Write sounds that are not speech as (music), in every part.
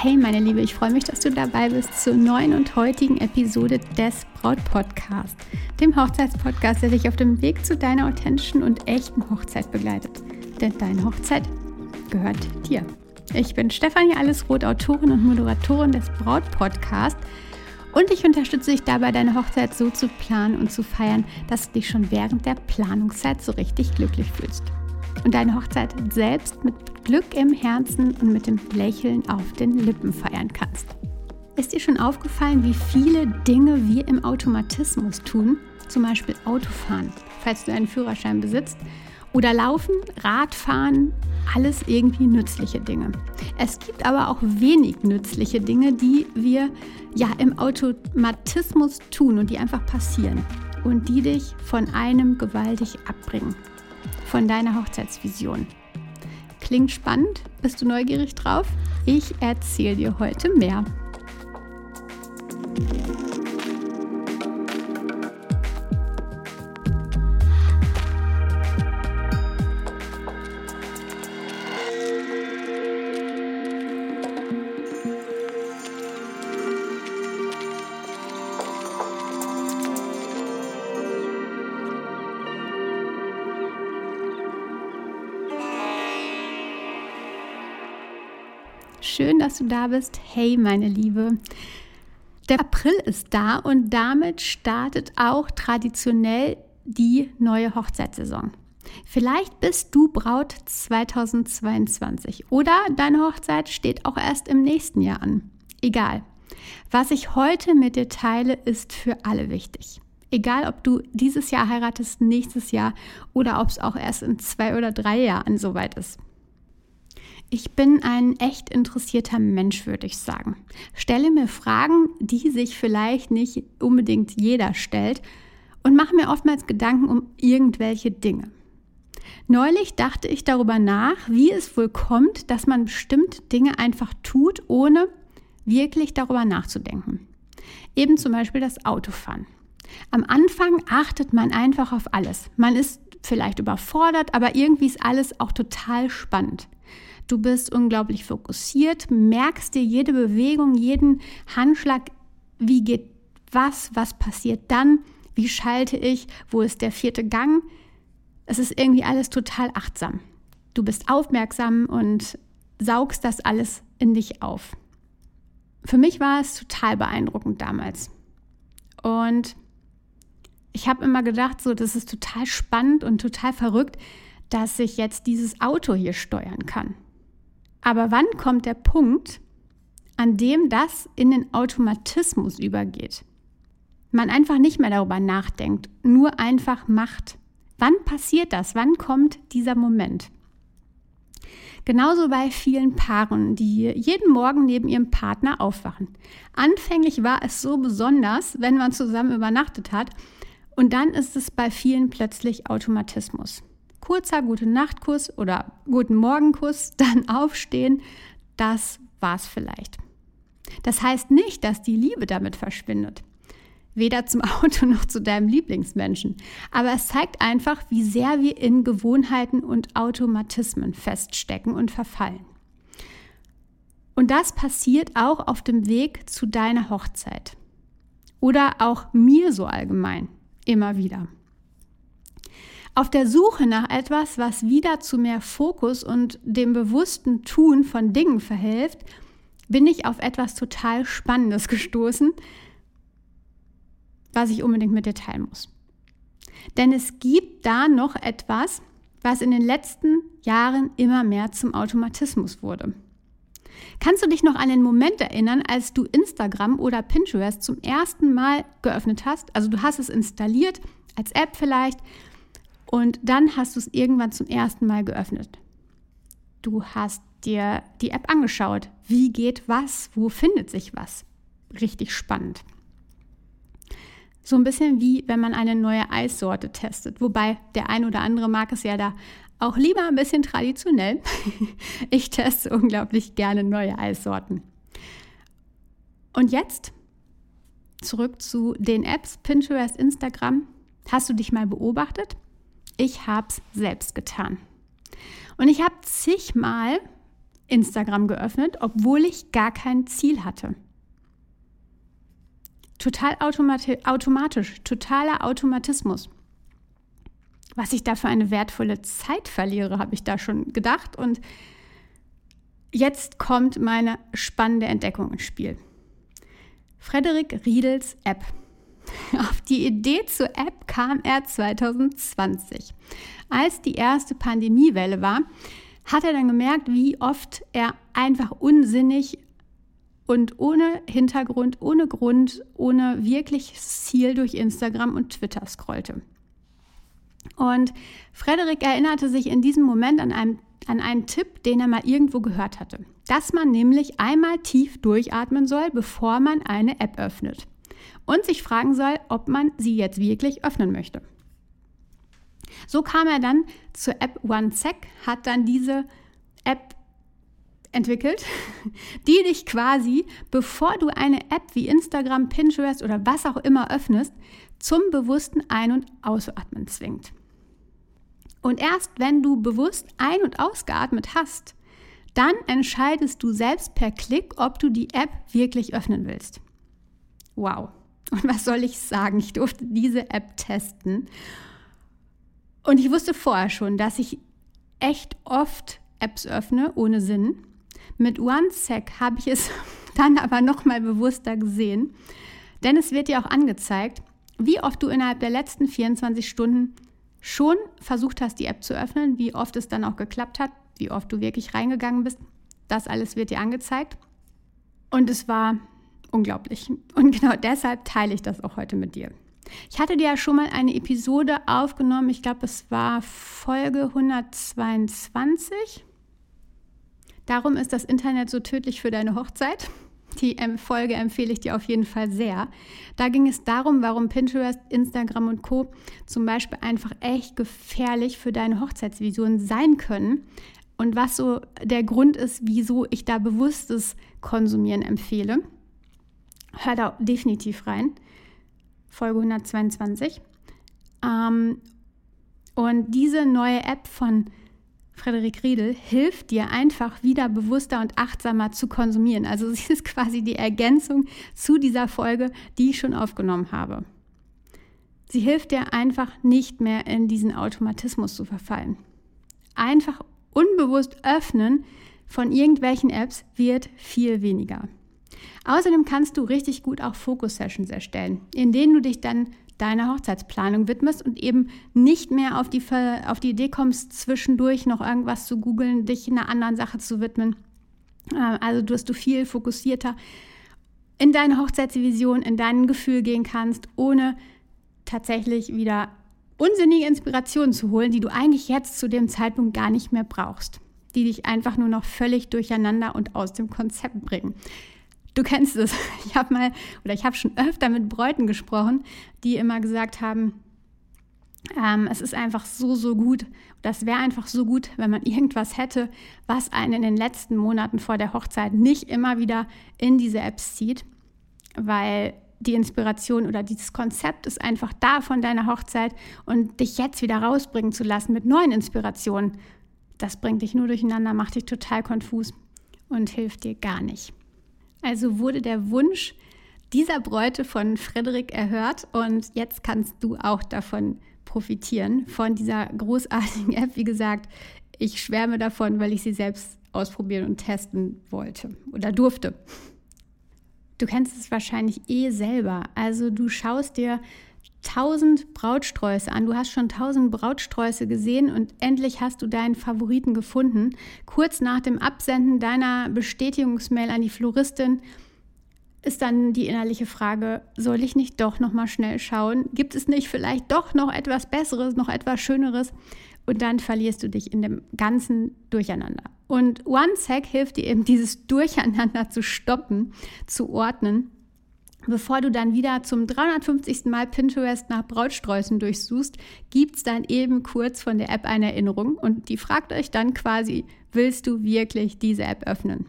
Hey meine Liebe, ich freue mich, dass du dabei bist zur neuen und heutigen Episode des Braut Podcast, dem Hochzeitspodcast, der dich auf dem Weg zu deiner authentischen und echten Hochzeit begleitet. Denn deine Hochzeit gehört dir. Ich bin Stefanie Allesroth, Autorin und Moderatorin des Braut Podcast und ich unterstütze dich dabei, deine Hochzeit so zu planen und zu feiern, dass du dich schon während der Planungszeit so richtig glücklich fühlst und deine Hochzeit selbst mit Glück im Herzen und mit dem Lächeln auf den Lippen feiern kannst. Ist dir schon aufgefallen, wie viele Dinge wir im Automatismus tun? Zum Beispiel Autofahren, falls du einen Führerschein besitzt, oder Laufen, Radfahren, alles irgendwie nützliche Dinge. Es gibt aber auch wenig nützliche Dinge, die wir ja im Automatismus tun und die einfach passieren und die dich von einem gewaltig abbringen von deiner Hochzeitsvision. Klingt spannend? Bist du neugierig drauf? Ich erzähle dir heute mehr. Schön, dass du da bist. Hey, meine Liebe. Der April ist da und damit startet auch traditionell die neue Hochzeitssaison. Vielleicht bist du Braut 2022 oder deine Hochzeit steht auch erst im nächsten Jahr an. Egal. Was ich heute mit dir teile, ist für alle wichtig. Egal, ob du dieses Jahr heiratest, nächstes Jahr oder ob es auch erst in zwei oder drei Jahren soweit ist. Ich bin ein echt interessierter Mensch, würde ich sagen. Stelle mir Fragen, die sich vielleicht nicht unbedingt jeder stellt und mache mir oftmals Gedanken um irgendwelche Dinge. Neulich dachte ich darüber nach, wie es wohl kommt, dass man bestimmte Dinge einfach tut, ohne wirklich darüber nachzudenken. Eben zum Beispiel das Autofahren. Am Anfang achtet man einfach auf alles. Man ist vielleicht überfordert, aber irgendwie ist alles auch total spannend. Du bist unglaublich fokussiert, merkst dir jede Bewegung, jeden Handschlag, wie geht was, was passiert dann, wie schalte ich, wo ist der vierte Gang. Es ist irgendwie alles total achtsam. Du bist aufmerksam und saugst das alles in dich auf. Für mich war es total beeindruckend damals. Und ich habe immer gedacht, so, das ist total spannend und total verrückt, dass ich jetzt dieses Auto hier steuern kann. Aber wann kommt der Punkt, an dem das in den Automatismus übergeht? Man einfach nicht mehr darüber nachdenkt, nur einfach macht. Wann passiert das? Wann kommt dieser Moment? Genauso bei vielen Paaren, die jeden Morgen neben ihrem Partner aufwachen. Anfänglich war es so besonders, wenn man zusammen übernachtet hat, und dann ist es bei vielen plötzlich Automatismus kurzer Gute Nachtkuss oder Guten Morgenkuss, (laughs) dann aufstehen, das war's vielleicht. Das heißt nicht, dass die Liebe damit verschwindet. Weder zum (laughs) Auto noch zu deinem Lieblingsmenschen. Aber es zeigt einfach, wie sehr wir in Gewohnheiten und Automatismen feststecken und verfallen. Und das passiert auch auf dem Weg zu deiner Hochzeit. Oder auch mir so allgemein. Immer wieder. Auf der Suche nach etwas, was wieder zu mehr Fokus und dem bewussten Tun von Dingen verhilft, bin ich auf etwas total Spannendes (laughs) gestoßen, was ich unbedingt mit dir teilen muss. Denn es gibt da noch etwas, was in den letzten Jahren immer mehr zum Automatismus wurde. Kannst du dich noch an den Moment erinnern, als du Instagram oder Pinterest zum ersten Mal geöffnet hast? Also du hast es installiert, als App vielleicht, und dann hast du es irgendwann zum ersten Mal geöffnet. Du hast dir die App angeschaut. Wie geht was? Wo findet sich was? Richtig spannend. So ein bisschen wie wenn man eine neue Eissorte testet. Wobei der ein oder andere mag es ja da auch lieber ein bisschen traditionell. (laughs) Ich teste unglaublich gerne neue Eissorten. Und jetzt zurück zu den Apps Pinterest, Instagram. Hast du dich mal beobachtet? Ich habe es selbst getan. Und ich habe zigmal Instagram geöffnet, obwohl ich gar kein Ziel hatte. Total automati automatisch, totaler Automatismus. Was ich da für eine wertvolle Zeit verliere, habe ich da schon gedacht. Und jetzt kommt meine spannende Entdeckung ins Spiel. Frederik Riedels App. Auf die Idee zur App kam er 2020. Als die erste Pandemiewelle war, hat er dann gemerkt, wie oft er einfach unsinnig und ohne Hintergrund, ohne Grund, ohne wirkliches Ziel durch Instagram und Twitter scrollte. Und Frederik erinnerte sich in diesem Moment an, einem, an einen Tipp, den er mal irgendwo gehört hatte, dass man nämlich einmal tief durchatmen soll, bevor man eine App öffnet und sich fragen soll, ob man sie jetzt wirklich öffnen möchte. So kam er dann zur App OneSec, hat dann diese App entwickelt, (laughs) die dich quasi, bevor du eine App wie Instagram, Pinterest oder was auch immer öffnest, zum bewussten Ein- und Ausatmen zwingt. Und erst wenn du bewusst ein- und ausgeatmet hast, dann entscheidest du selbst per Klick, ob du die App wirklich öffnen willst. Wow. Und was soll ich sagen? Ich durfte diese App testen. Und ich wusste vorher schon, dass ich echt oft Apps öffne ohne Sinn. Mit OneSec habe ich es (laughs) dann aber noch mal bewusster gesehen, denn es wird dir auch angezeigt, wie oft du innerhalb der letzten 24 Stunden schon versucht hast, die App zu öffnen, wie oft es dann auch geklappt hat, wie oft du wirklich reingegangen bist. Das alles wird dir angezeigt. Und es war unglaublich. Und genau deshalb teile ich das auch heute mit dir. Ich hatte dir ja schon mal eine Episode aufgenommen, ich glaube, es war Folge 122. Darum ist das Internet so tödlich für deine Hochzeit. Die Folge empfehle ich dir auf jeden Fall sehr. Da ging es darum, warum Pinterest, Instagram und Co. zum Beispiel einfach echt gefährlich für deine Hochzeitsvision sein können und was so der Grund ist, wieso ich da bewusstes Konsumieren empfehle. Hör da definitiv rein. Folge 122. Ähm, und diese neue App von Frederik Riedel hilft dir einfach wieder bewusster und achtsamer zu konsumieren. Also (laughs) sie ist quasi die Ergänzung zu dieser Folge, die ich schon aufgenommen habe. Sie hilft dir einfach nicht mehr in diesen Automatismus zu verfallen. Einfach unbewusst öffnen von irgendwelchen Apps wird viel weniger. Außerdem kannst du richtig gut auch Fokus-Sessions erstellen, in denen du dich dann deiner Hochzeitsplanung widmest und eben nicht mehr auf die, auf die Idee kommst, zwischendurch noch irgendwas zu googeln, dich einer anderen Sache zu widmen. Äh, also, dass du viel fokussierter in deine Hochzeitsvision, in dein Gefühl gehen kannst, ohne tatsächlich wieder unsinnige Inspirationen zu holen, die du eigentlich jetzt zu dem Zeitpunkt gar nicht mehr brauchst, die dich einfach nur noch völlig durcheinander und aus dem Konzept bringen. Du kennst es. (laughs) Ich habe mal oder ich habe schon öfter mit Bräuten gesprochen, die immer gesagt haben, ähm, es ist einfach so, so gut. Das wäre einfach so gut, wenn man irgendwas hätte, was einen in den letzten Monaten vor der Hochzeit nicht immer wieder in diese Apps zieht, weil die Inspiration oder dieses Konzept ist einfach da von deiner Hochzeit und dich jetzt wieder rausbringen zu lassen mit neuen Inspirationen, das bringt dich nur durcheinander, macht dich total konfus und hilft dir gar nicht. Also wurde der Wunsch dieser Bräute von Frederik erhört und jetzt kannst du auch davon profitieren, von dieser großartigen App. Wie gesagt, ich schwärme davon, weil ich sie selbst ausprobieren und testen wollte oder durfte. Du kennst es wahrscheinlich eh selber. Also du schaust dir tausend Brautsträuße an. Du hast schon tausend Brautsträuße gesehen und endlich hast du deinen Favoriten gefunden. Kurz nach dem Absenden deiner Bestätigungsmail an die Floristin ist dann die innerliche Frage, soll ich nicht doch noch mal schnell schauen? Gibt es nicht vielleicht doch noch etwas besseres, noch etwas schöneres? Und dann verlierst du dich in dem ganzen Durcheinander. Und OneSec hilft dir eben dieses Durcheinander zu stoppen, zu ordnen Bevor du dann wieder zum 350. Mal Pinterest nach Brautsträußen durchsuchst, gibt es dann eben kurz von der App eine Erinnerung und die fragt euch dann quasi, willst du wirklich diese App öffnen?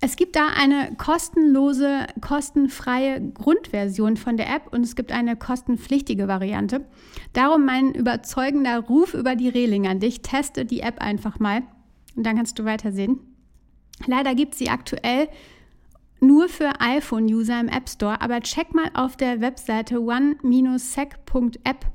Es gibt da eine kostenlose, kostenfreie Grundversion von der App und es gibt eine kostenpflichtige Variante. Darum mein überzeugender Ruf über die Reling an dich. Teste die App einfach mal und dann kannst du weitersehen. Leider gibt es sie aktuell nur für iPhone-User im App Store, aber check mal auf der Webseite one-sec.app.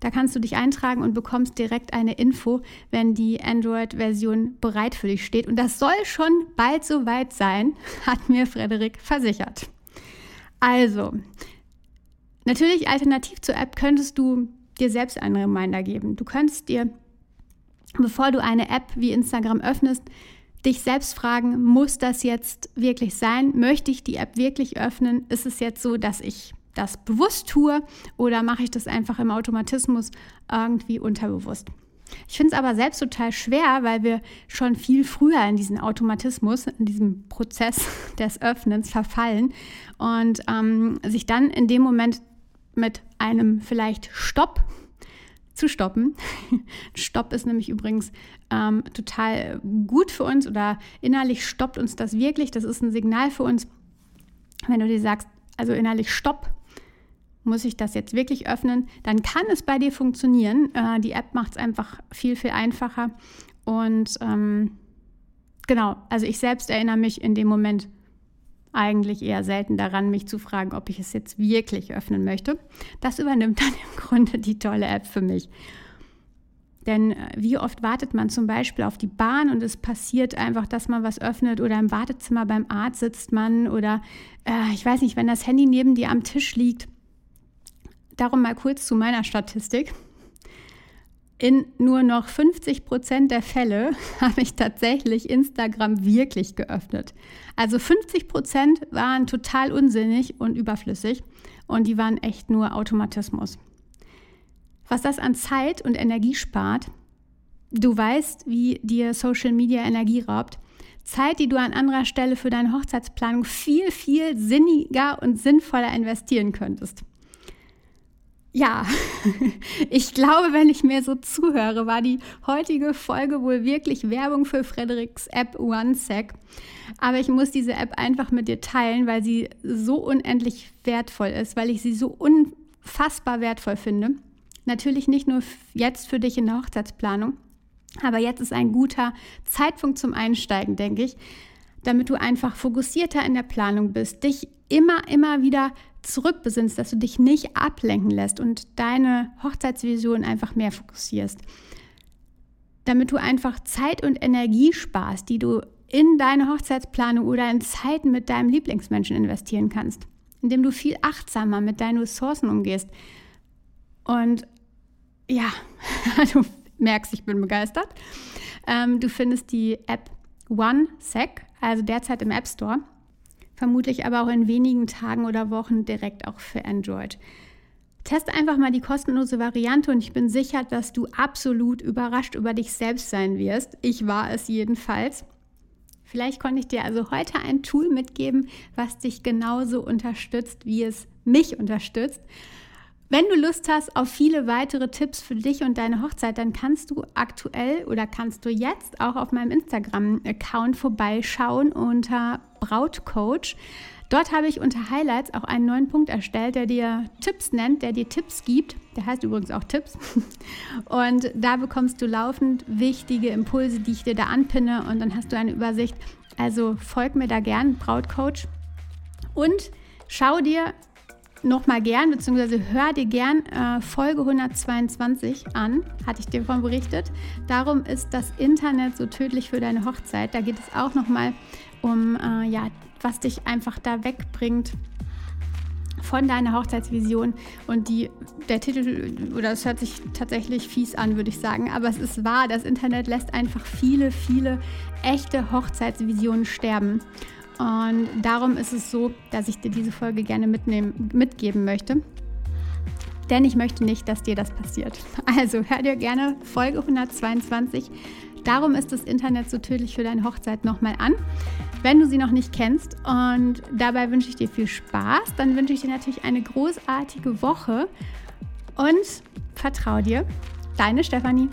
Da kannst du dich eintragen und bekommst direkt eine Info, wenn die Android-Version bereit für dich steht. Und das soll schon bald soweit sein, (laughs) hat mir Frederik versichert. Also, natürlich alternativ zur App könntest du dir selbst einen Reminder geben. Du könntest dir, bevor du eine App wie Instagram öffnest, dich selbst fragen, muss das jetzt wirklich sein? Möchte ich die App wirklich öffnen? Ist es jetzt so, dass ich das bewusst tue oder mache ich das einfach im Automatismus irgendwie unterbewusst? Ich finde es aber selbst total schwer, weil wir schon viel früher in diesen Automatismus, in diesem Prozess (laughs) des Öffnens verfallen und ähm, sich dann in dem Moment mit einem vielleicht Stopp zu stoppen. (laughs) Stopp ist nämlich übrigens ähm, total gut für uns oder innerlich stoppt uns das wirklich. Das ist ein Signal für uns, wenn du dir sagst, also innerlich Stopp, muss ich das jetzt wirklich öffnen, dann kann es bei dir funktionieren. Äh, die App macht es einfach viel, viel einfacher. Und ähm, genau, also ich selbst erinnere mich in dem Moment eigentlich eher selten daran, mich zu fragen, ob ich es jetzt wirklich öffnen möchte. Das übernimmt dann im Grunde die tolle App für mich. Denn äh, wie oft wartet man zum Beispiel auf die Bahn und es passiert einfach, dass man was öffnet oder im Wartezimmer beim Arzt sitzt man oder äh, ich weiß nicht, wenn das Handy neben dir am Tisch liegt. Darum mal kurz zu meiner Statistik. In nur noch 50 Prozent der Fälle (laughs) habe ich tatsächlich Instagram wirklich geöffnet. Also 50 Prozent waren total unsinnig und überflüssig und die waren echt nur Automatismus. Was das an Zeit und Energie spart, du weißt, wie dir Social Media Energie raubt. Zeit, die du an anderer Stelle für deine Hochzeitsplanung viel, viel sinniger und sinnvoller investieren könntest ja, (laughs) ich glaube, wenn ich mir so zuhöre, war die heutige Folge wohl wirklich Werbung für Frederiks App OneSec. Aber ich muss diese App einfach mit dir teilen, weil sie so unendlich wertvoll ist, weil ich sie so unfassbar wertvoll finde. Natürlich nicht nur jetzt für dich in der Hochzeitsplanung, aber jetzt ist ein guter Zeitpunkt zum Einsteigen, denke ich, damit du einfach fokussierter in der Planung bist, dich immer, immer wieder zurückbesinnst, dass du dich nicht ablenken lässt und deine Hochzeitsvision einfach mehr fokussierst. Damit du einfach Zeit und Energie sparst, die du in deine Hochzeitsplanung oder in Zeiten mit deinem Lieblingsmenschen investieren kannst, indem du viel achtsamer mit deinen Ressourcen umgehst. Und ja, (laughs) du merkst, ich bin begeistert. Ähm, du findest die App OneSec, also derzeit im App Store vermutlich aber auch in wenigen Tagen oder Wochen direkt auch für Android. Teste einfach mal die kostenlose Variante und ich bin sicher, dass du absolut überrascht über dich selbst sein wirst. Ich war es jedenfalls. Vielleicht konnte ich dir also heute ein Tool mitgeben, was dich genauso unterstützt, wie es mich unterstützt. Wenn du Lust hast auf viele weitere Tipps für dich und deine Hochzeit, dann kannst du aktuell oder kannst du jetzt auch auf meinem Instagram-Account vorbeischauen unter Brautcoach. Dort habe ich unter Highlights auch einen neuen Punkt erstellt, der dir Tipps nennt, der dir Tipps gibt. Der heißt übrigens auch Tipps. (laughs) Und da bekommst du laufend wichtige Impulse, die ich dir da anpinne und dann hast du eine Übersicht. Also folg mir da gern, Brautcoach. Und schau dir nochmal gern, beziehungsweise hör dir gern äh, Folge 122 an, hatte ich dir davon berichtet. Darum ist das Internet so tödlich für deine Hochzeit. Da geht es auch nochmal um, äh, ja, was dich einfach da wegbringt von deiner Hochzeitsvision und die, der Titel, oder es hört sich tatsächlich fies an, würde ich sagen, aber es ist wahr, das Internet lässt einfach viele, viele echte Hochzeitsvisionen sterben. Und darum ist es so, dass ich dir diese Folge gerne mitnehmen, mitgeben möchte. Denn ich möchte nicht, dass dir das passiert. (laughs) Also hör dir gerne Folge 122. Darum ist das Internet so tödlich für deine Hochzeit nochmal an, wenn du sie noch nicht kennst. Und dabei wünsche ich dir viel Spaß. Dann wünsche ich dir natürlich eine großartige Woche und vertrau dir. Deine Stefanie.